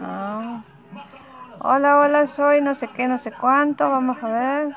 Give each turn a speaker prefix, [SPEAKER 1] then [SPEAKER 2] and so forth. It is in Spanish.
[SPEAKER 1] Ah. Hola, hola, soy no sé qué, no sé cuánto. Vamos a ver.